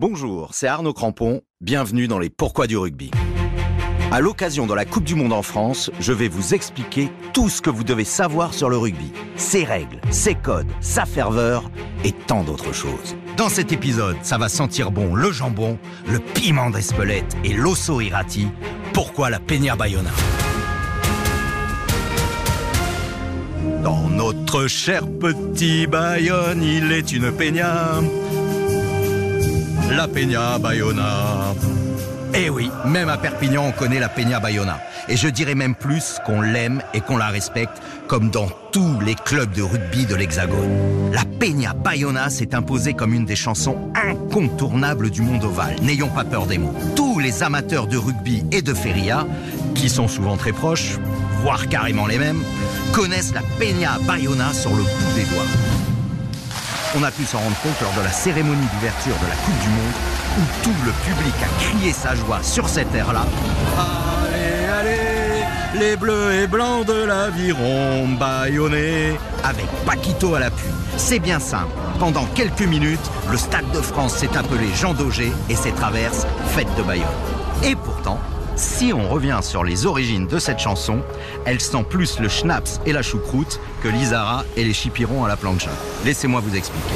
Bonjour, c'est Arnaud Crampon, bienvenue dans les Pourquoi du rugby. À l'occasion de la Coupe du Monde en France, je vais vous expliquer tout ce que vous devez savoir sur le rugby, ses règles, ses codes, sa ferveur et tant d'autres choses. Dans cet épisode, ça va sentir bon le jambon, le piment d'Espelette et l'osso irati. Pourquoi la Peña Bayona? Dans notre cher petit Bayonne, il est une peña la Peña Bayona. Eh oui, même à Perpignan, on connaît la Peña Bayona. Et je dirais même plus qu'on l'aime et qu'on la respecte, comme dans tous les clubs de rugby de l'Hexagone. La Peña Bayona s'est imposée comme une des chansons incontournables du monde ovale. N'ayons pas peur des mots. Tous les amateurs de rugby et de feria, qui sont souvent très proches, voire carrément les mêmes, connaissent la Peña Bayona sur le bout des doigts. On a pu s'en rendre compte lors de la cérémonie d'ouverture de la Coupe du Monde, où tout le public a crié sa joie sur cette air-là. Allez, allez, les bleus et blancs de l'aviron bayonnais, avec Paquito à l'appui. C'est bien simple. Pendant quelques minutes, le Stade de France s'est appelé Jean Daugé et ses traverses Fête de Bayonne. Et pourtant, si on revient sur les origines de cette chanson, elle sent plus le schnapps et la choucroute que l'Isara et les chipirons à la plancha. Laissez-moi vous expliquer.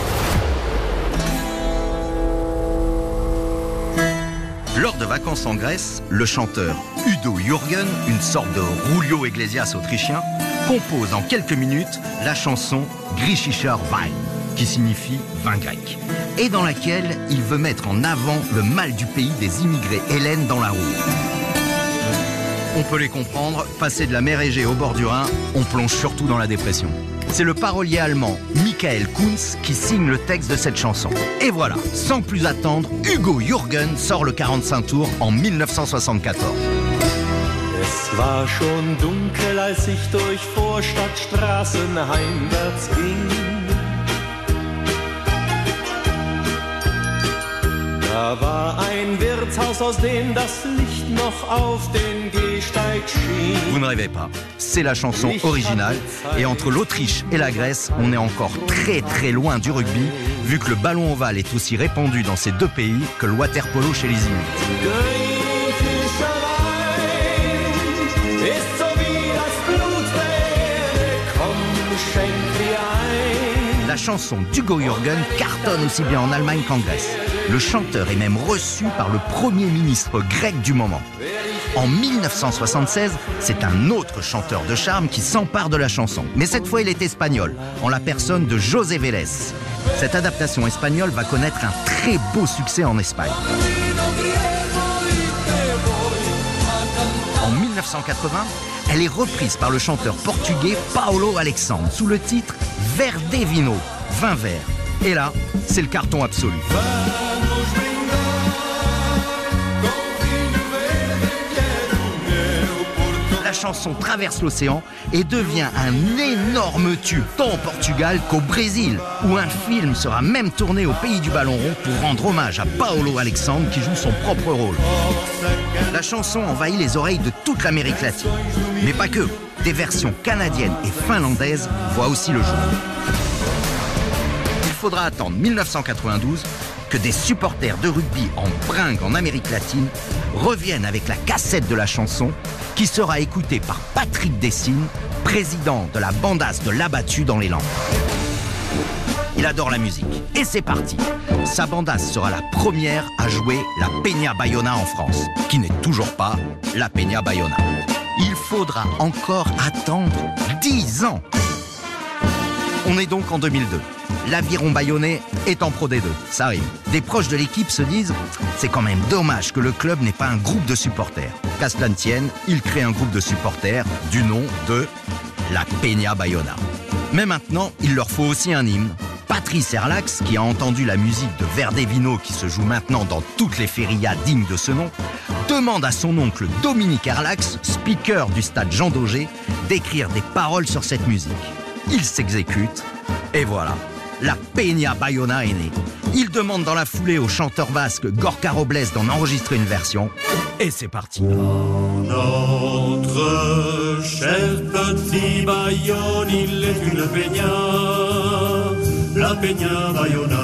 Lors de vacances en Grèce, le chanteur Udo Jürgen, une sorte de Julio Iglesias autrichien, compose en quelques minutes la chanson Griechischer Wein, qui signifie vin grec, et dans laquelle il veut mettre en avant le mal du pays des immigrés hélènes dans la roue. On peut les comprendre, passer de la mer Égée au bord du Rhin, on plonge surtout dans la dépression. C'est le parolier allemand Michael Kunz qui signe le texte de cette chanson. Et voilà, sans plus attendre, Hugo Jürgen sort le 45 tours en 1974. Es war schon dunkel, als ich durch Vorstadtstraßen heimwärts ging. Da war ein Wirtshaus, aus dem das Licht noch auf den Gehsteig schien. Vous ne rêvez pas, c'est la chanson originale. Et entre l'Autriche et la Grèce, on est encore très très loin du rugby, vu que le ballon ovale est aussi répandu dans ces deux pays que le waterpolo chez les Inuits. La chanson d'Hugo Jürgen cartonne aussi bien en Allemagne qu'en Grèce. Le chanteur est même reçu par le premier ministre grec du moment. En 1976, c'est un autre chanteur de charme qui s'empare de la chanson. Mais cette fois, il est espagnol, en la personne de José Vélez. Cette adaptation espagnole va connaître un très beau succès en Espagne. En 1980, elle est reprise par le chanteur portugais Paulo Alexandre sous le titre Verde Vino, vin vert. Et là, c'est le carton absolu. Chanson traverse l'océan et devient un énorme tube, tant au Portugal qu'au Brésil, où un film sera même tourné au pays du ballon rond pour rendre hommage à Paolo Alexandre qui joue son propre rôle. La chanson envahit les oreilles de toute l'Amérique latine. Mais pas que, des versions canadiennes et finlandaises voient aussi le jour. Il faudra attendre 1992 que des supporters de rugby en bringue en Amérique latine reviennent avec la cassette de la chanson qui sera écoutée par Patrick Dessine, président de la bandasse de l'abattu dans les Landes. Il adore la musique. Et c'est parti. Sa bandasse sera la première à jouer la Peña Bayona en France, qui n'est toujours pas la Peña Bayona. Il faudra encore attendre 10 ans. On est donc en 2002. L'aviron bayonnais est en Pro D2. Ça arrive. Des proches de l'équipe se disent c'est quand même dommage que le club n'ait pas un groupe de supporters. Qu'à cela ne tienne, il crée un groupe de supporters du nom de la Peña Bayona. Mais maintenant, il leur faut aussi un hymne. Patrice Erlax, qui a entendu la musique de Verde Vino qui se joue maintenant dans toutes les férias dignes de ce nom, demande à son oncle Dominique Erlax, speaker du stade Jean Daugé, d'écrire des paroles sur cette musique. Il s'exécute, et voilà, la Peña Bayona est née. Il demande dans la foulée au chanteur basque Gorka Robles d'en enregistrer une version, et c'est parti. Notre cher petit Bayonne, il est une peña, la peña Bayona.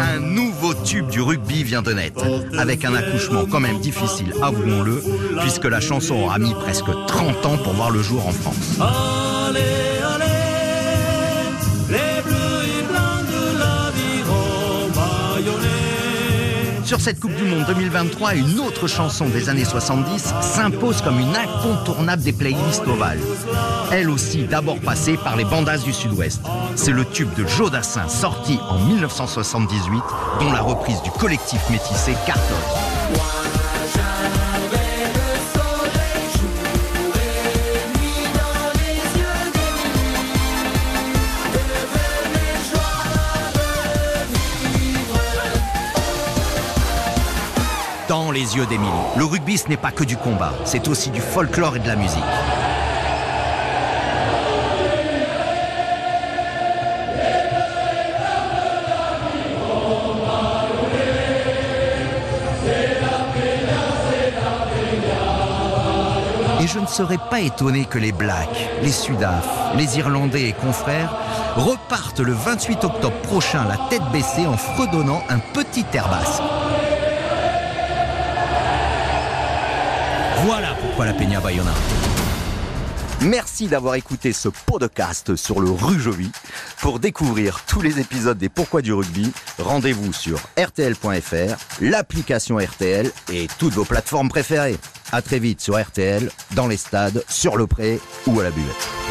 Un nouveau tube du rugby vient de naître, avec un accouchement quand même difficile, avouons-le, puisque la chanson aura mis presque 30 ans pour voir le jour en France. Allez, Sur cette Coupe du Monde 2023, une autre chanson des années 70 s'impose comme une incontournable des playlists ovales. Elle aussi d'abord passée par les bandas du Sud-Ouest. C'est le tube de Joe Dassin sorti en 1978 dont la reprise du collectif métissé cartonne. Les yeux d'Émilie, le rugby ce n'est pas que du combat, c'est aussi du folklore et de la musique. Et je ne serais pas étonné que les Blacks, les Sudaf, les Irlandais et confrères repartent le 28 octobre prochain la tête baissée en fredonnant un petit air basque. Voilà pourquoi la Peña Bayona. Merci d'avoir écouté ce podcast sur le Rujovi. Pour découvrir tous les épisodes des Pourquoi du rugby, rendez-vous sur rtl.fr, l'application RTL et toutes vos plateformes préférées. À très vite sur RTL, dans les stades, sur le pré ou à la buvette.